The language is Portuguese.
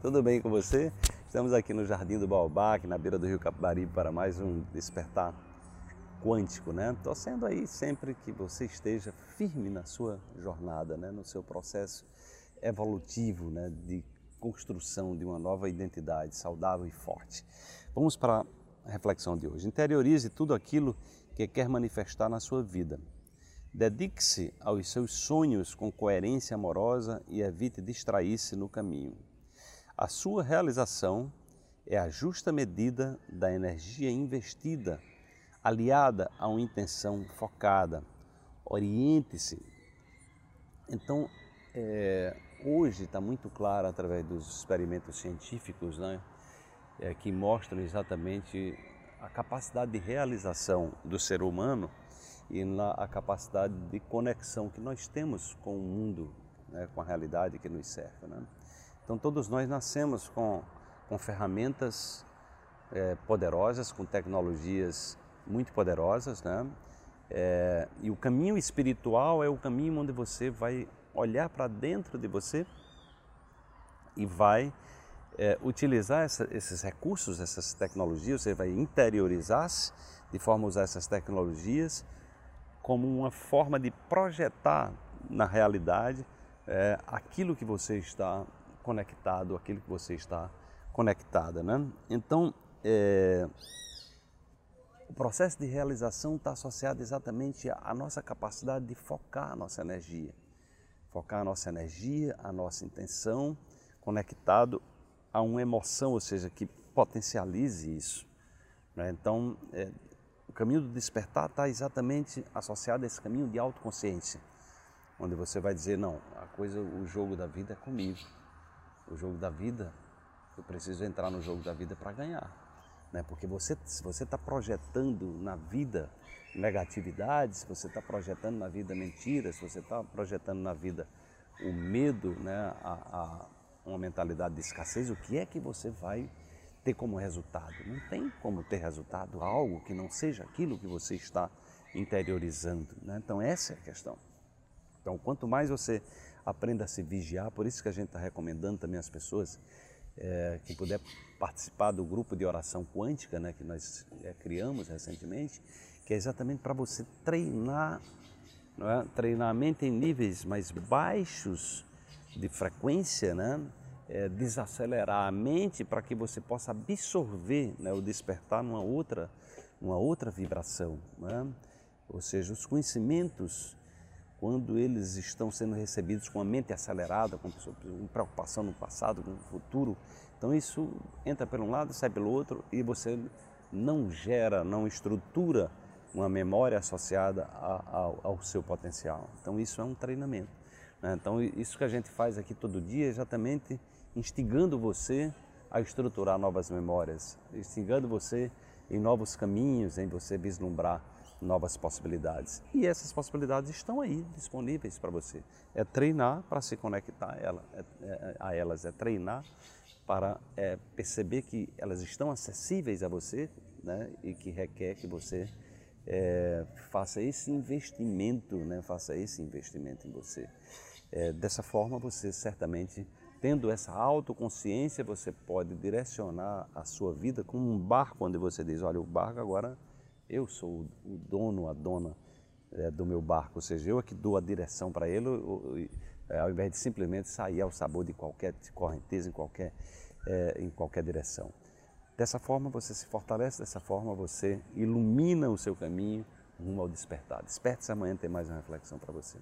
Tudo bem com você? Estamos aqui no Jardim do Baobá, aqui na beira do Rio Capibaribe, para mais um despertar quântico, né? Torcendo aí sempre que você esteja firme na sua jornada, né? no seu processo evolutivo, né? de construção de uma nova identidade saudável e forte. Vamos para a reflexão de hoje. Interiorize tudo aquilo que quer manifestar na sua vida. Dedique-se aos seus sonhos com coerência amorosa e evite distrair-se no caminho. A sua realização é a justa medida da energia investida, aliada a uma intenção focada. Oriente-se. Então, é, hoje está muito claro através dos experimentos científicos, né, é, que mostram exatamente a capacidade de realização do ser humano e na, a capacidade de conexão que nós temos com o mundo, né, com a realidade que nos cerca. Né? Então todos nós nascemos com, com ferramentas é, poderosas, com tecnologias muito poderosas, né? É, e o caminho espiritual é o caminho onde você vai olhar para dentro de você e vai é, utilizar essa, esses recursos, essas tecnologias, você vai interiorizar-se de forma a usar essas tecnologias como uma forma de projetar na realidade é, aquilo que você está conectado aquilo que você está conectada, né? Então, é, o processo de realização está associado exatamente à nossa capacidade de focar a nossa energia, focar a nossa energia, a nossa intenção, conectado a uma emoção, ou seja, que potencialize isso. Né? Então, é, o caminho do despertar está exatamente associado a esse caminho de autoconsciência, onde você vai dizer não, a coisa, o jogo da vida é comigo o jogo da vida, eu preciso entrar no jogo da vida para ganhar. Né? Porque você, se você está projetando na vida negatividade, se você está projetando na vida mentiras, se você está projetando na vida o medo, né? A, a, uma mentalidade de escassez, o que é que você vai ter como resultado? Não tem como ter resultado algo que não seja aquilo que você está interiorizando. Né? Então, essa é a questão. Então, quanto mais você aprenda a se vigiar, por isso que a gente está recomendando também às pessoas é, que puder participar do grupo de oração quântica né, que nós é, criamos recentemente, que é exatamente para você treinar, é? treinar a mente em níveis mais baixos de frequência, né? É, desacelerar a mente para que você possa absorver né, o despertar numa outra, numa outra vibração. Né? Ou seja, os conhecimentos quando eles estão sendo recebidos com a mente acelerada, com preocupação no passado, no futuro. Então isso entra por um lado, sai pelo outro e você não gera, não estrutura uma memória associada ao, ao seu potencial. Então isso é um treinamento. Né? Então isso que a gente faz aqui todo dia é exatamente instigando você a estruturar novas memórias, instigando você em novos caminhos, em você vislumbrar novas possibilidades. E essas possibilidades estão aí disponíveis para você. É treinar para se conectar a, ela, é, é, a elas, é treinar para é, perceber que elas estão acessíveis a você né, e que requer que você é, faça esse investimento, né, faça esse investimento em você. É, dessa forma, você certamente, tendo essa autoconsciência, você pode direcionar a sua vida como um barco onde você diz, olha, o barco agora eu sou o dono, a dona é, do meu barco, ou seja, eu é que dou a direção para ele, é, ao invés de simplesmente sair ao sabor de qualquer correnteza, em qualquer, é, em qualquer direção. Dessa forma você se fortalece, dessa forma você ilumina o seu caminho rumo ao despertar. Desperte-se amanhã, tem mais uma reflexão para você.